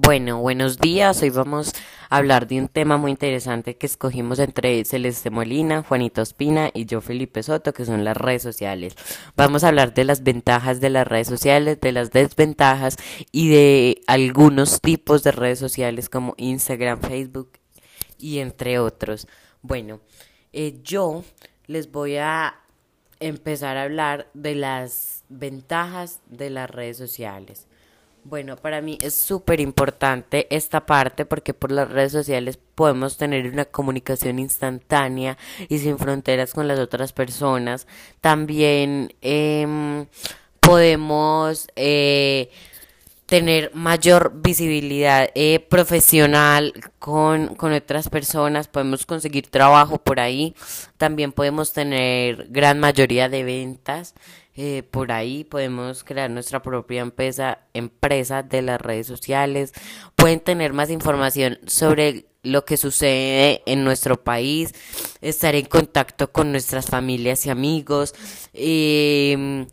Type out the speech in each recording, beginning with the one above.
Bueno, buenos días. Hoy vamos a hablar de un tema muy interesante que escogimos entre Celeste Molina, Juanito Espina y yo, Felipe Soto, que son las redes sociales. Vamos a hablar de las ventajas de las redes sociales, de las desventajas y de algunos tipos de redes sociales como Instagram, Facebook y entre otros. Bueno, eh, yo les voy a empezar a hablar de las ventajas de las redes sociales. Bueno, para mí es súper importante esta parte porque por las redes sociales podemos tener una comunicación instantánea y sin fronteras con las otras personas. También eh, podemos eh, tener mayor visibilidad eh, profesional con, con otras personas, podemos conseguir trabajo por ahí, también podemos tener gran mayoría de ventas eh, por ahí podemos crear nuestra propia empresa, empresa de las redes sociales. Pueden tener más información sobre lo que sucede en nuestro país, estar en contacto con nuestras familias y amigos. Em,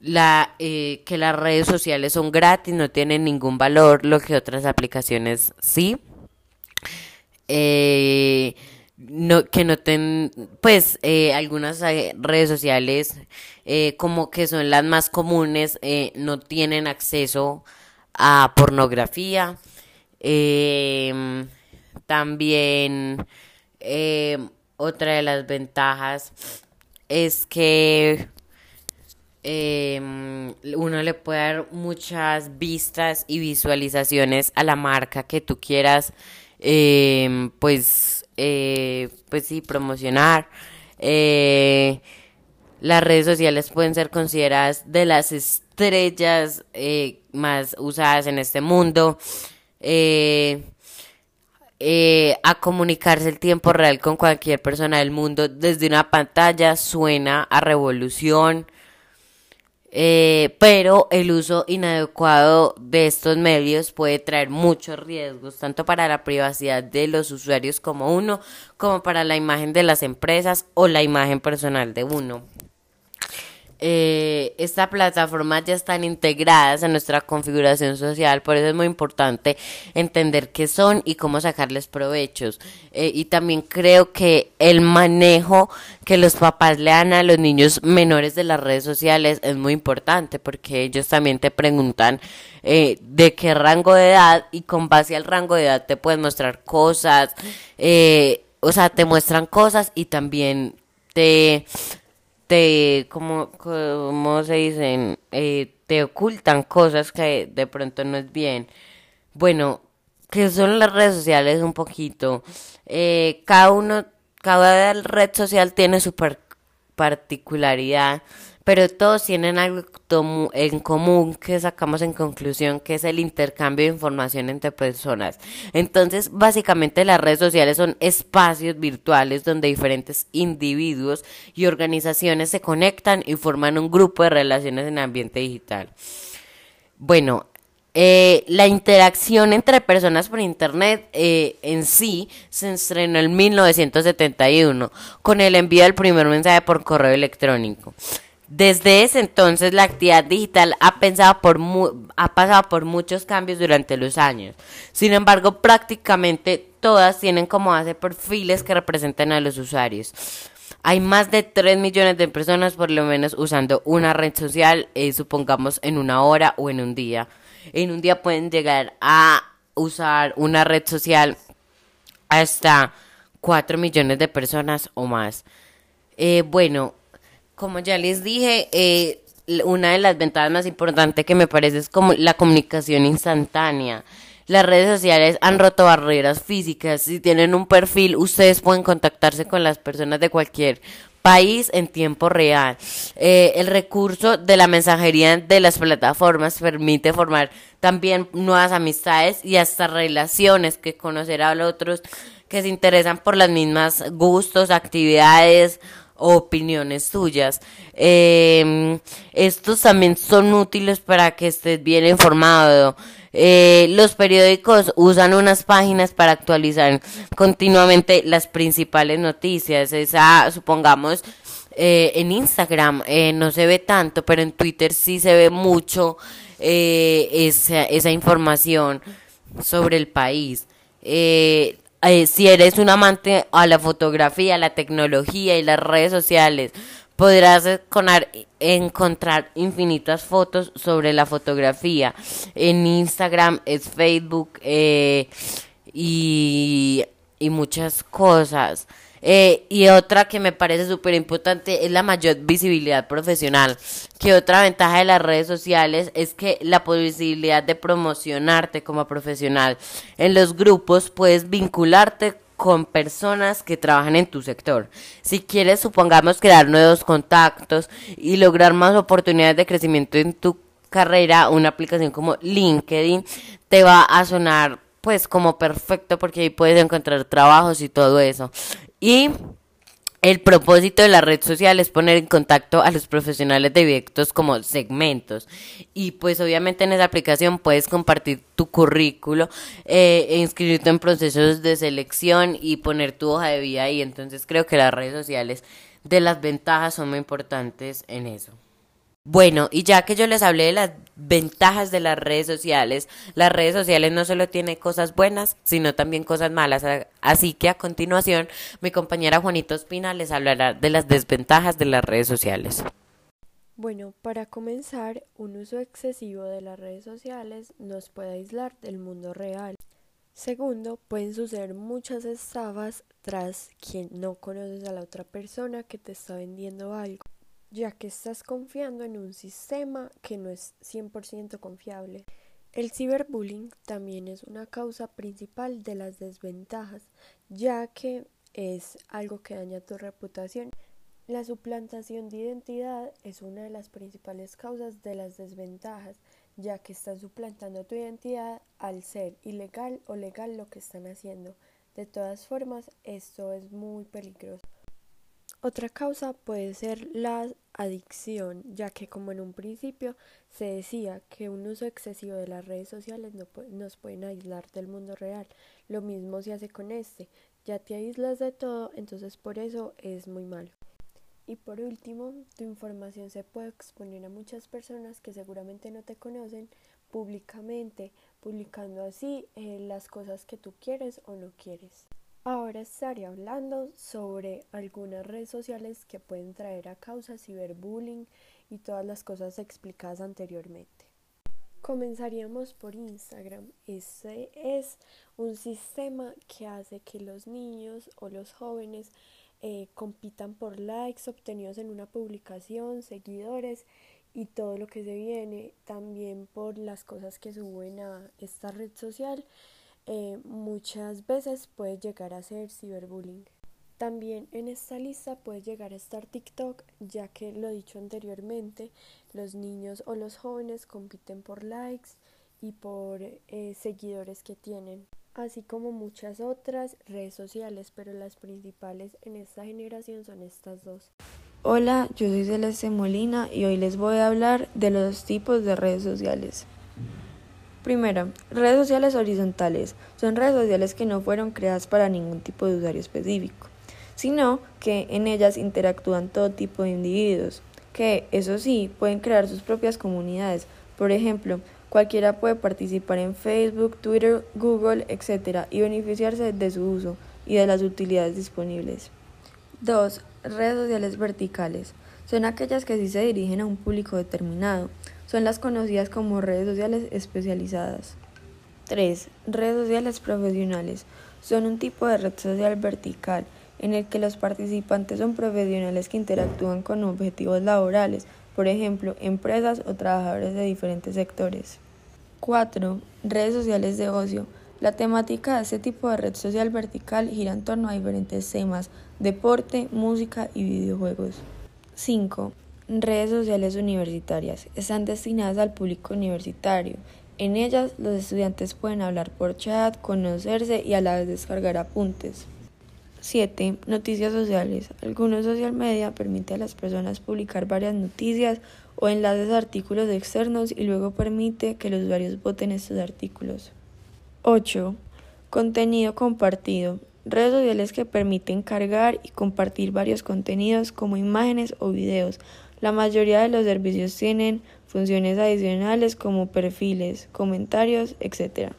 la, eh, que las redes sociales son gratis, no tienen ningún valor, lo que otras aplicaciones sí. Eh, no, que no ten, pues eh, algunas eh, redes sociales eh, como que son las más comunes no tienen acceso a pornografía em, también em, otra de las ventajas es que em, uno le puede dar muchas vistas y visualizaciones a la marca que tú quieras pues eh, pues sí, promocionar. Eh, las redes sociales pueden ser consideradas de las estrellas eh, más usadas en este mundo. a comunicarse el tiempo real con cualquier persona del mundo desde una pantalla suena a revolución. Eh, pero el uso inadecuado de estos medios puede traer muchos riesgos, tanto para la privacidad de los usuarios como uno, como para la imagen de las empresas o la imagen personal de uno eh, esta plataforma ya están integradas en nuestra configuración social, por eso es muy importante entender qué son y cómo sacarles provechos. Eh, y también creo que el manejo que los papás le dan a los niños menores de las redes sociales es muy importante porque ellos también te preguntan eh, de qué rango de edad y con base al rango de edad te pueden mostrar cosas, eh, o sea, te muestran cosas y también te te, como, como se dicen, eh, te ocultan cosas que de pronto no es bien. Bueno, que son las redes sociales un poquito. Eh, cada uno, cada red social tiene su particularidad pero todos tienen algo en común que sacamos en conclusión, que es el intercambio de información entre personas. Entonces, básicamente las redes sociales son espacios virtuales donde diferentes individuos y organizaciones se conectan y forman un grupo de relaciones en ambiente digital. Bueno, eh, la interacción entre personas por Internet eh, en sí se estrenó en 1971 con el envío del primer mensaje por correo electrónico. Desde ese entonces la actividad digital ha, pensado por ha pasado por muchos cambios durante los años. Sin embargo, prácticamente todas tienen como base perfiles que representan a los usuarios. Hay más de 3 millones de personas por lo menos usando una red social, eh, supongamos en una hora o en un día. En un día pueden llegar a usar una red social hasta 4 millones de personas o más. Eh, bueno, como ya les dije, eh, una de las ventajas más importantes que me parece es como la comunicación instantánea. Las redes sociales han roto barreras físicas. Si tienen un perfil, ustedes pueden contactarse con las personas de cualquier país en tiempo real. Eh, el recurso de la mensajería de las plataformas permite formar también nuevas amistades y hasta relaciones que conocer a otros que se interesan por las mismas gustos, actividades opiniones tuyas. Em, estos también son útiles para que estés bien informado. Eh, los periódicos usan unas páginas para actualizar continuamente las principales noticias. Esa, supongamos, eh, en Instagram eh, no se ve tanto, pero en Twitter sí se ve mucho esa, esa información sobre el país. Eh, eh, si eres un amante a la fotografía, a la tecnología y las redes sociales, podrás encontrar infinitas fotos sobre la fotografía. En Instagram, es Facebook y, y muchas cosas. Eh, y otra que me parece súper importante es la mayor visibilidad profesional. Que otra ventaja de las redes sociales es que la posibilidad de promocionarte como profesional. En los grupos puedes vincularte con personas que trabajan en tu sector. Si quieres, supongamos, crear nuevos contactos y lograr más oportunidades de crecimiento en tu carrera, una aplicación como LinkedIn te va a sonar pues como perfecto porque ahí puedes encontrar trabajos y todo eso. Y el propósito de la red social es poner en contacto a los profesionales de directos como segmentos. Y pues obviamente en esa aplicación puedes compartir tu currículo, eh, inscribirte en procesos de selección y poner tu hoja de vida ahí. Entonces creo que las redes sociales de las ventajas son muy importantes en eso. Bueno, y ya que yo les hablé de las ventajas de las redes sociales, las redes sociales no solo tienen cosas buenas, sino también cosas malas. Así que a continuación, mi compañera Juanito Espina les hablará de las desventajas de las redes sociales. Bueno, para comenzar, un uso excesivo de las redes sociales nos puede aislar del mundo real. Segundo, pueden suceder muchas estafas tras quien no conoces a la otra persona que te está vendiendo algo ya que estás confiando en un sistema que no es 100% confiable. El ciberbullying también es una causa principal de las desventajas, ya que es algo que daña tu reputación. La suplantación de identidad es una de las principales causas de las desventajas, ya que están suplantando tu identidad al ser ilegal o legal lo que están haciendo. De todas formas, esto es muy peligroso. Otra causa puede ser la adicción, ya que como en un principio se decía que un uso excesivo de las redes sociales no nos pueden aislar del mundo real. Lo mismo se hace con este, ya te aíslas de todo, entonces por eso es muy malo. Y por último, tu información se puede exponer a muchas personas que seguramente no te conocen públicamente, publicando así eh, las cosas que tú quieres o no quieres. Ahora estaré hablando sobre algunas redes sociales que pueden traer a causa ciberbullying y todas las cosas explicadas anteriormente. Comenzaríamos por Instagram. Este es un sistema que hace que los niños o los jóvenes eh, compitan por likes obtenidos en una publicación, seguidores y todo lo que se viene, también por las cosas que suben a esta red social eh, muchas veces puede llegar a ser ciberbullying. También en esta lista puede llegar a estar TikTok, ya que lo dicho anteriormente, los niños o los jóvenes compiten por likes y por eh, seguidores que tienen, así como muchas otras redes sociales, pero las principales en esta generación son estas dos. Hola, yo soy Celeste Molina y hoy les voy a hablar de los tipos de redes sociales. Primero, redes sociales horizontales. Son redes sociales que no fueron creadas para ningún tipo de usuario específico, sino que en ellas interactúan todo tipo de individuos, que, eso sí, pueden crear sus propias comunidades. Por ejemplo, cualquiera puede participar en Facebook, Twitter, Google, etc. y beneficiarse de su uso y de las utilidades disponibles. 2. Redes sociales verticales. Son aquellas que sí se dirigen a un público determinado son las conocidas como redes sociales especializadas. 3. Redes sociales profesionales. Son un tipo de red social vertical en el que los participantes son profesionales que interactúan con objetivos laborales, por ejemplo, empresas o trabajadores de diferentes sectores. 4. Redes sociales de ocio. La temática de este tipo de red social vertical gira en torno a diferentes temas, deporte, música y videojuegos. 5. Redes sociales universitarias están destinadas al público universitario. En ellas los estudiantes pueden hablar por chat, conocerse y a la vez descargar apuntes. 7. Noticias sociales. Algunos social media permiten a las personas publicar varias noticias o enlaces a artículos externos y luego permite que los usuarios voten estos artículos. 8. Contenido compartido. Redes sociales que permiten cargar y compartir varios contenidos como imágenes o videos, La mayoría de los servicios tienen funciones adicionales como perfiles, comentarios, etc.